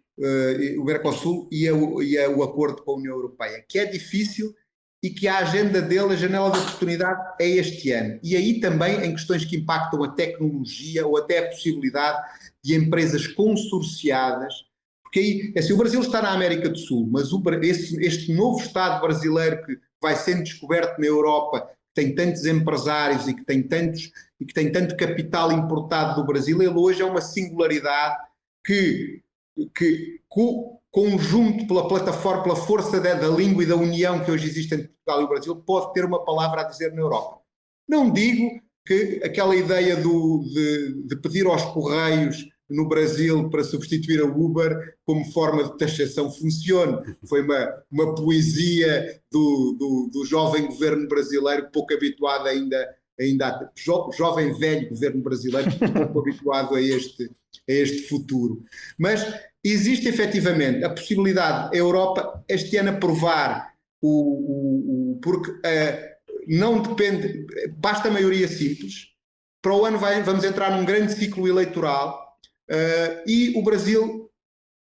S4: o Mercosul e, a, e a, o acordo com a União Europeia, que é difícil e que a agenda dele, a janela de oportunidade, é este ano. E aí também em questões que impactam a tecnologia ou até a possibilidade de empresas consorciadas, porque aí, é assim, o Brasil está na América do Sul, mas o, esse, este novo Estado brasileiro que vai sendo descoberto na Europa tem tantos empresários e que tem tantos e que tem tanto capital importado do Brasil, ele hoje é uma singularidade que, que conjunto pela plataforma, pela força da, da, língua e da união que hoje existe entre Portugal e o Brasil, pode ter uma palavra a dizer na Europa. Não digo que aquela ideia do, de, de pedir aos Correios no Brasil para substituir a Uber como forma de taxação funcione. Foi uma, uma poesia do, do, do jovem governo brasileiro, pouco habituado ainda, ainda jo, jovem velho governo brasileiro, pouco habituado a este, a este futuro. Mas existe efetivamente a possibilidade, a Europa este ano aprovar o, o, o porque uh, não depende, basta a maioria simples, para o ano vai, vamos entrar num grande ciclo eleitoral Uh, e o Brasil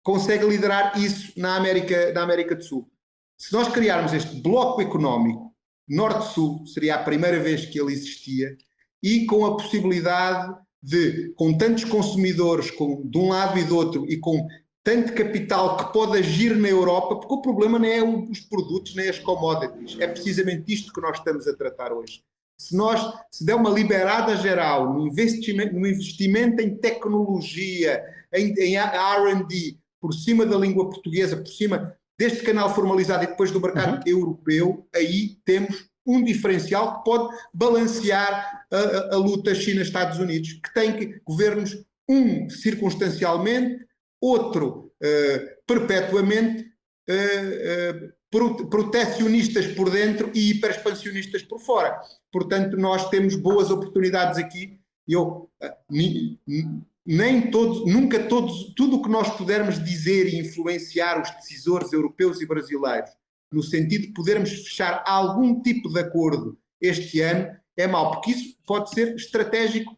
S4: consegue liderar isso na América, na América do Sul. Se nós criarmos este bloco económico Norte-Sul, seria a primeira vez que ele existia, e com a possibilidade de, com tantos consumidores com, de um lado e do outro, e com tanto capital que pode agir na Europa, porque o problema não é os produtos nem as commodities, é precisamente isto que nós estamos a tratar hoje se nós se der uma liberada geral no investimento, no investimento em tecnologia, em, em R&D, por cima da língua portuguesa, por cima deste canal formalizado e depois do mercado uhum. europeu, aí temos um diferencial que pode balancear a, a, luta China-Estados Unidos, que tem que, governos, um circunstancialmente, outro uh, perpetuamente, uh, uh, protecionistas por dentro e hiperexpansionistas por fora. Portanto, nós temos boas oportunidades aqui. Eu nem todos, nunca todos, tudo o que nós pudermos dizer e influenciar os decisores europeus e brasileiros, no sentido de podermos fechar algum tipo de acordo este ano, é mau, porque isso pode ser estratégico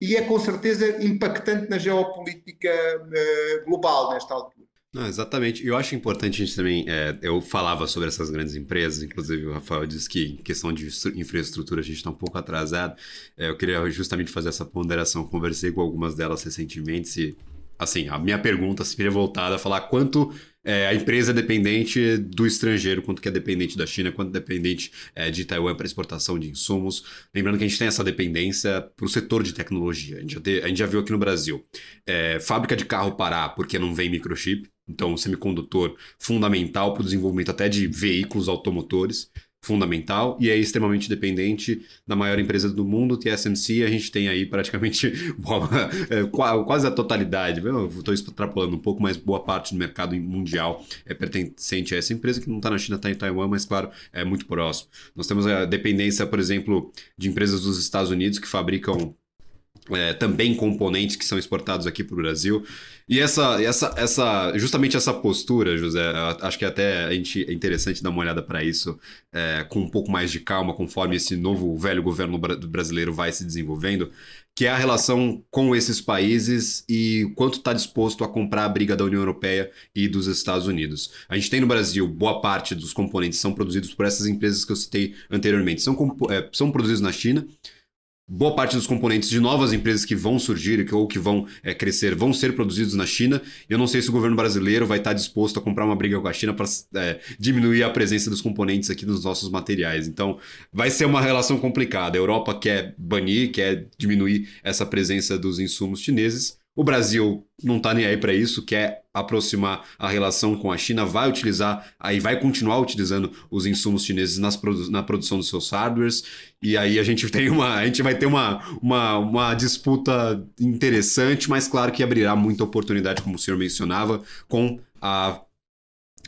S4: e é com certeza impactante na geopolítica uh, global nesta altura.
S1: Não, exatamente. Eu acho importante a gente também. É, eu falava sobre essas grandes empresas, inclusive o Rafael disse que em questão de infraestrutura a gente está um pouco atrasado. É, eu queria justamente fazer essa ponderação. Conversei com algumas delas recentemente e, assim, a minha pergunta seria voltada a falar quanto é, a empresa é dependente do estrangeiro, quanto que é dependente da China, quanto é dependente é, de Taiwan para exportação de insumos. Lembrando que a gente tem essa dependência para o setor de tecnologia. A gente já, te, a gente já viu aqui no Brasil é, fábrica de carro parar porque não vem microchip. Então, semicondutor fundamental para o desenvolvimento até de veículos automotores, fundamental, e é extremamente dependente da maior empresa do mundo, TSMC, a gente tem aí praticamente é, quase a totalidade, estou extrapolando um pouco, mas boa parte do mercado mundial é pertencente a essa empresa, que não está na China, está em Taiwan, mas claro, é muito próximo. Nós temos a dependência, por exemplo, de empresas dos Estados Unidos que fabricam é, também componentes que são exportados aqui para o Brasil. E essa, essa, essa, justamente essa postura, José, acho que até a gente, é interessante dar uma olhada para isso é, com um pouco mais de calma, conforme esse novo velho governo brasileiro vai se desenvolvendo, que é a relação com esses países e quanto está disposto a comprar a briga da União Europeia e dos Estados Unidos. A gente tem no Brasil boa parte dos componentes são produzidos por essas empresas que eu citei anteriormente, são, é, são produzidos na China boa parte dos componentes de novas empresas que vão surgir ou que vão é, crescer vão ser produzidos na China. Eu não sei se o governo brasileiro vai estar disposto a comprar uma briga com a China para é, diminuir a presença dos componentes aqui nos nossos materiais. Então, vai ser uma relação complicada. A Europa quer banir, quer diminuir essa presença dos insumos chineses. O Brasil não está nem aí para isso, quer aproximar a relação com a China, vai utilizar, aí vai continuar utilizando os insumos chineses nas produ na produção dos seus hardwares, e aí a gente tem uma, a gente vai ter uma, uma, uma disputa interessante, mas claro que abrirá muita oportunidade, como o senhor mencionava, com a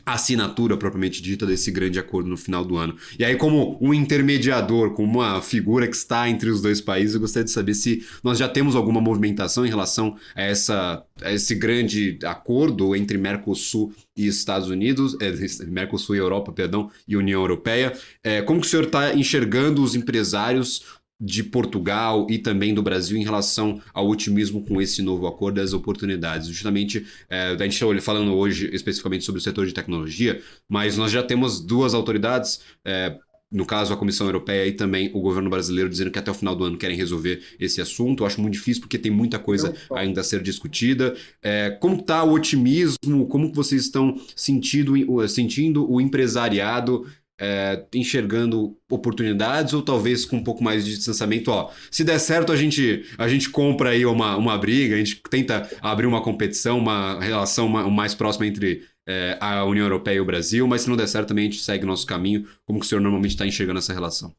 S1: assinatura propriamente dita desse grande acordo no final do ano. E aí, como um intermediador, como uma figura que está entre os dois países, eu gostaria de saber se nós já temos alguma movimentação em relação a, essa, a esse grande acordo entre Mercosul e Estados Unidos, é, Mercosul e Europa, perdão, e União Europeia. É, como que o senhor está enxergando os empresários de Portugal e também do Brasil em relação ao otimismo com esse novo acordo e as oportunidades. Justamente, é, a gente está falando hoje especificamente sobre o setor de tecnologia, mas nós já temos duas autoridades. É, no caso, a Comissão Europeia e também o governo brasileiro dizendo que até o final do ano querem resolver esse assunto. Eu acho muito difícil porque tem muita coisa ainda a ser discutida. É, como está o otimismo? Como vocês estão sentindo, sentindo o empresariado é, enxergando oportunidades ou talvez com um pouco mais de distanciamento, ó, se der certo a gente a gente compra aí uma, uma briga, a gente tenta abrir uma competição, uma relação mais próxima entre é, a União Europeia e o Brasil, mas se não der certo também a gente segue o nosso caminho, como que o senhor normalmente está enxergando essa relação?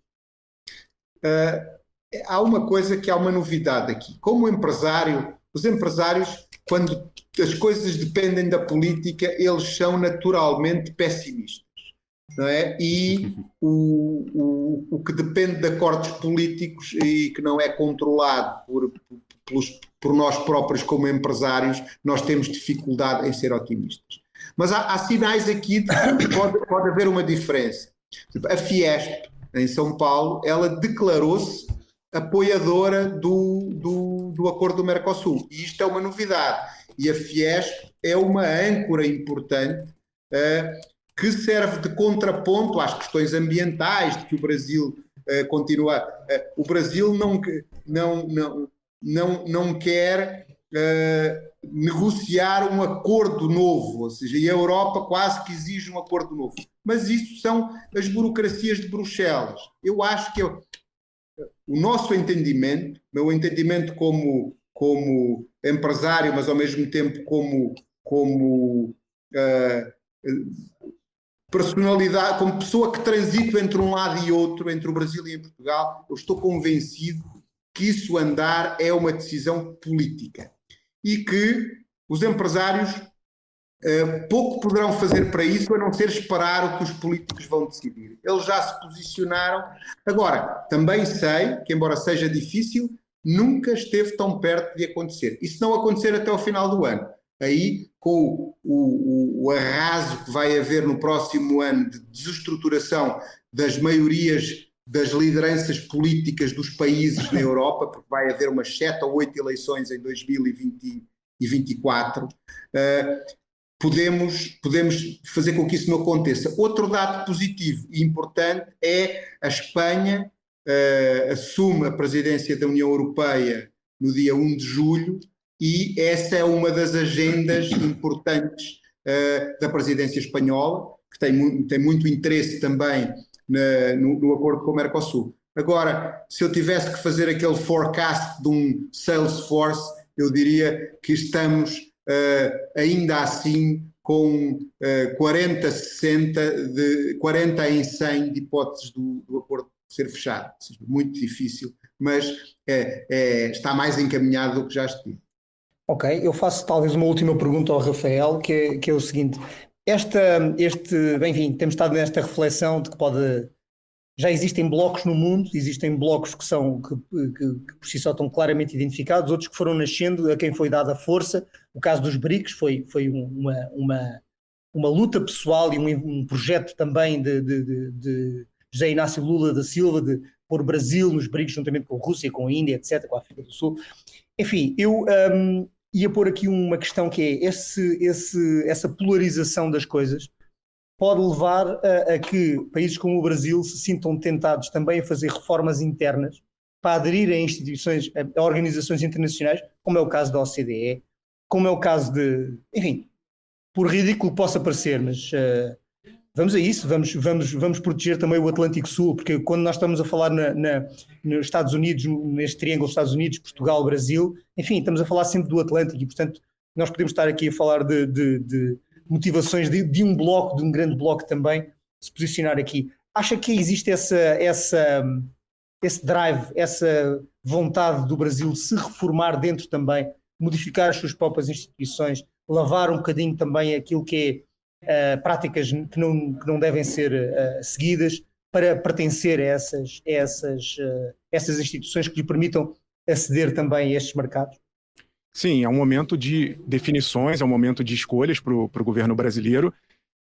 S4: Uh, há uma coisa que há uma novidade aqui, como empresário, os empresários quando as coisas dependem da política, eles são naturalmente pessimistas não é? E o, o, o que depende de acordos políticos e que não é controlado por, pelos, por nós próprios como empresários, nós temos dificuldade em ser otimistas. Mas há, há sinais aqui de que pode, pode haver uma diferença. A Fiesp, em São Paulo, ela declarou-se apoiadora do, do, do acordo do Mercosul. E isto é uma novidade. E a Fiesp é uma âncora importante uh, que serve de contraponto às questões ambientais, de que o Brasil uh, continua. Uh, o Brasil não, não, não, não, não quer uh, negociar um acordo novo, ou seja, e a Europa quase que exige um acordo novo. Mas isso são as burocracias de Bruxelas. Eu acho que eu, o nosso entendimento, meu entendimento como, como empresário, mas ao mesmo tempo como, como personalidade, como pessoa que transito entre um lado e outro, entre o Brasil e Portugal, eu estou convencido que isso andar é uma decisão política e que os empresários uh, pouco poderão fazer para isso a não ser esperar o que os políticos vão decidir. Eles já se posicionaram. Agora, também sei que, embora seja difícil, nunca esteve tão perto de acontecer. E se não acontecer até o final do ano, aí com o, o, o, arraso que vai haver no próximo ano de desestruturação das maiorias das lideranças políticas dos países na Europa, porque vai haver umas sete ou oito eleições em 2024. Uh, podemos, podemos fazer com que isso não aconteça. Outro dado positivo e importante é a Espanha uh, assume a presidência da União Europeia no dia 1 de julho e essa é uma das agendas importantes uh, da presidência espanhola, que tem, tem muito interesse também na, no, no, acordo com o Mercosul. Agora, se eu tivesse que fazer aquele forecast de um Salesforce, eu diria que estamos uh, ainda assim com uh, 40, 60, de, 40 em 100 de hipóteses do, do acordo ser fechado. Muito difícil, mas é, está mais encaminhado do que já estive.
S2: Ok, eu faço talvez uma última pergunta ao Rafael, que é, que é o seguinte: esta, este, enfim, temos estado nesta reflexão de que pode. Já existem blocos no mundo, existem blocos que são que, que, que, por si só estão claramente identificados, outros que foram nascendo, a quem foi dada força. O caso dos BRICS foi, foi uma, uma, uma luta pessoal e um, um projeto também de, de, de, de José Inácio Lula da Silva, de pôr o Brasil nos BRICS juntamente com a Rússia, com a Índia, etc., com a África do Sul. Enfim, eu um, ia pôr aqui uma questão que é esse, esse, essa polarização das coisas pode levar a, a, que países como o Brasil se sintam tentados também a fazer reformas internas para aderir a instituições, a organizações internacionais, como é o caso da OCDE, como é o caso de, enfim, por ridículo possa parecer, mas uh, Vamos a isso, vamos, vamos, vamos proteger também o Atlântico Sul, porque quando nós estamos a falar na, na, nos Estados Unidos, neste triângulo Estados Unidos, Portugal, Brasil, enfim, estamos a falar sempre do Atlântico e, portanto, nós podemos estar aqui a falar de, de, de motivações de, de, um bloco, de um grande bloco também, se posicionar aqui. Acha que existe essa, essa, esse drive, essa vontade do Brasil de se reformar dentro também, modificar as suas próprias instituições, lavar um bocadinho também aquilo que é uh, práticas que não, que não devem ser uh, seguidas para pertencer a essas, a essas, uh, essas instituições que lhe permitam aceder também a estes mercados?
S3: Sim, é um momento de definições, é um momento de escolhas para o governo brasileiro.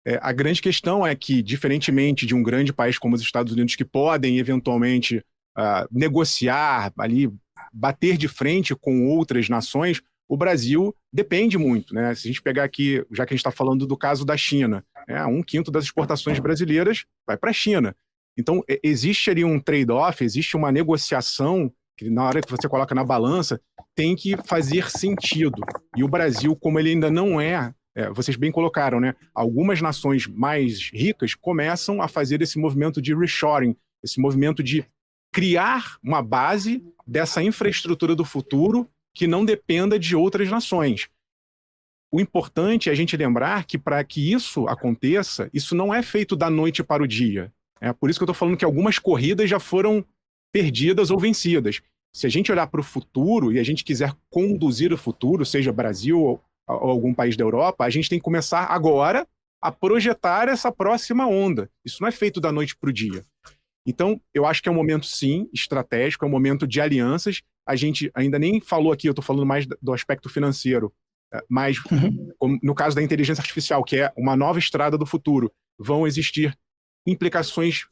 S3: É, a grande questão é que, diferentemente de um grande país como os Estados Unidos, que podem eventualmente uh, negociar ali, bater de frente com outras nações, o Brasil depende muito. Né? Se a gente pegar aqui, já que a gente está falando do caso da China, né? um quinto das exportações brasileiras vai para a China. Então, existe ali um trade-off, existe uma negociação que, na hora que você coloca na balança, tem que fazer sentido. E o Brasil, como ele ainda não é, é vocês bem colocaram, né? Algumas nações mais ricas começam a fazer esse movimento de reshoring, esse movimento de criar uma base dessa infraestrutura do futuro que não dependa de outras nações. O importante é a gente lembrar que para que isso aconteça, isso não é feito da noite para o dia. É por isso que eu estou falando que algumas corridas já foram perdidas ou vencidas. Se a gente olhar para o futuro e a gente quiser conduzir o futuro, seja Brasil ou, ou algum país da Europa, a gente tem que começar agora a projetar essa próxima onda. Isso não é feito da noite para o dia. Então, eu acho que é um momento, sim, estratégico, é um momento de alianças, a gente ainda nem falou aqui, eu estou falando mais do aspecto financeiro, é, mas uhum. no caso da inteligência artificial, que é uma nova estrada do futuro, vão existir implicações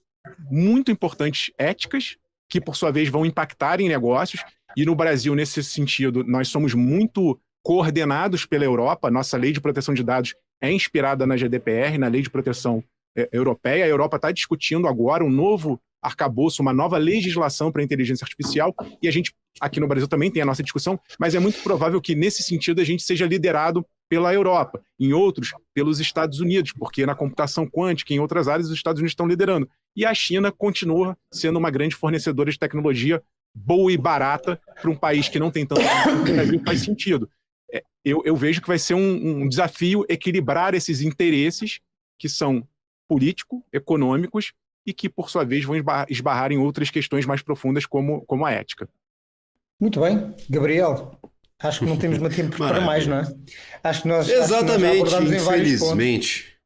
S3: muito importantes éticas, que por sua vez vão impactar em negócios. E no Brasil, nesse sentido, nós somos muito coordenados pela Europa. Nossa lei de proteção de dados é inspirada na GDPR, na lei de proteção é, europeia. A Europa está discutindo agora um novo arcabouço, uma nova legislação para a inteligência artificial, e a gente aqui no Brasil também tem a nossa discussão, mas é muito provável que nesse sentido a gente seja liderado pela Europa, em outros pelos Estados Unidos, porque na computação quântica, em outras áreas, os Estados Unidos estão liderando. E a China continua sendo uma grande fornecedora de tecnologia boa e barata para um país que não tem tanto faz sentido. É, eu, eu, vejo que vai ser um, um desafio equilibrar esses interesses que são político, econômicos e que, por sua vez, vão esbarrar em outras questões mais profundas, como, como a ética.
S2: Muito bem, Gabriel. Acho que não temos mais tempo para mais, não é? Acho que nós.
S1: Exatamente, que nós infelizmente.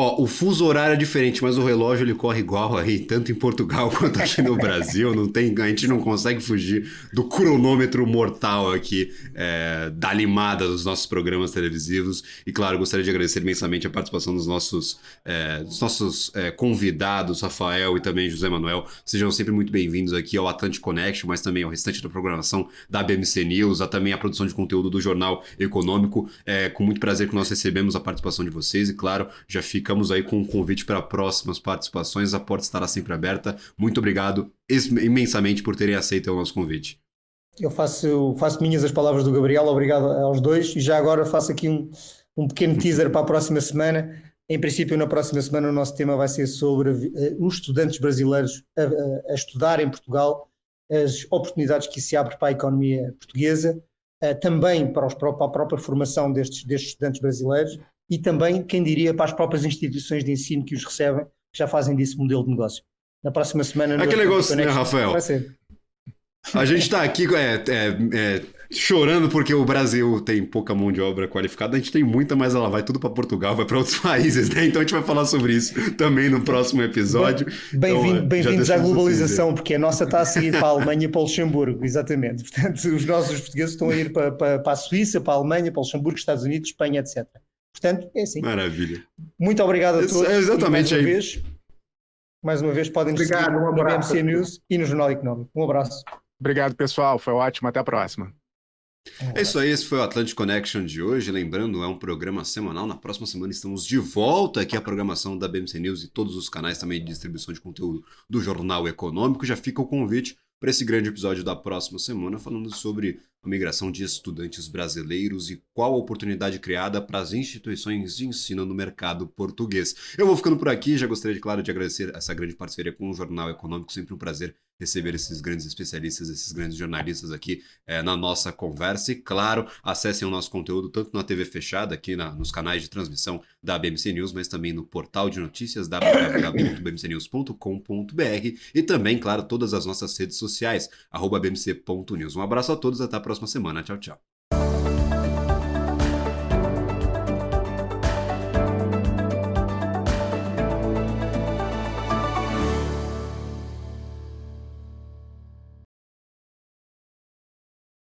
S1: Ó, o fuso horário é diferente, mas o relógio ele corre igual aí, tanto em Portugal quanto aqui no Brasil. Não tem, a gente não consegue fugir do cronômetro mortal aqui é, da animada dos nossos programas televisivos. E claro, gostaria de agradecer imensamente a participação dos nossos, é, dos nossos é, convidados, Rafael e também José Manuel. Sejam sempre muito bem-vindos aqui ao Atlantic Connection, mas também ao restante da programação da BMC News, a também a produção de conteúdo do Jornal Econômico. É com muito prazer que nós recebemos a participação de vocês e claro, já fica ficamos aí com um convite para próximas participações. A porta estará sempre aberta. Muito obrigado imensamente por terem aceito o nosso convite.
S2: Eu faço, faço minhas as palavras do Gabriel, obrigado aos dois. E já agora faço aqui um, um pequeno teaser para a próxima semana. Em princípio, na próxima semana, o nosso tema vai ser sobre uh, os estudantes brasileiros a, a, a, estudar em Portugal, as oportunidades que se abrem para a economia portuguesa, uh, também para, os, para, a própria formação destes, destes estudantes brasileiros e também, quem diria, para as próprias instituições de ensino que os recebem, que já fazem disso modelo de negócio. Na próxima semana.
S1: Aquele negócio, né, Rafael? Vai ser. A gente está aqui é, é, é, chorando porque o Brasil tem pouca mão de obra qualificada, a gente tem muita, mas ela vai tudo para Portugal, vai para outros países, né? Então a gente vai falar sobre isso também no próximo episódio.
S2: Bem-vindos
S1: então,
S2: bem à globalização, porque a nossa está a seguir para a Alemanha e para o Luxemburgo, exatamente. Portanto, os nossos portugueses estão a ir para, para, para a Suíça, para a Alemanha, para o Luxemburgo, Estados Unidos, Espanha, etc. Portanto, é assim.
S1: Maravilha.
S2: Muito obrigado a todos.
S1: É exatamente
S2: mais
S1: uma
S2: aí. Vez, mais uma vez podem
S4: nos seguir
S2: um no BMC News e no Jornal Económico. Um abraço.
S3: Obrigado, pessoal. Foi ótimo. Até a próxima.
S1: É isso aí, esse foi o Atlantic Connection de hoje. Lembrando, é um programa semanal. Na próxima semana estamos de volta aqui a programação da BMC News e todos os canais também de distribuição de conteúdo do Jornal Econômico. Já fica o convite para esse grande episódio da próxima semana, falando sobre a migração de estudantes brasileiros e qual a oportunidade criada para as instituições de ensino no mercado português. Eu vou ficando por aqui, já gostaria, claro, de agradecer essa grande parceria com o Jornal Econômico, sempre um prazer receber esses grandes especialistas, esses grandes jornalistas aqui é, na nossa conversa. E, claro, acessem o nosso conteúdo tanto na TV fechada, aqui na, nos canais de transmissão da BMC News, mas também no portal de notícias www.bmcnews.com.br e também, claro, todas as nossas redes sociais, arroba bmc.news. Um abraço a todos, até a próxima semana. Tchau, tchau.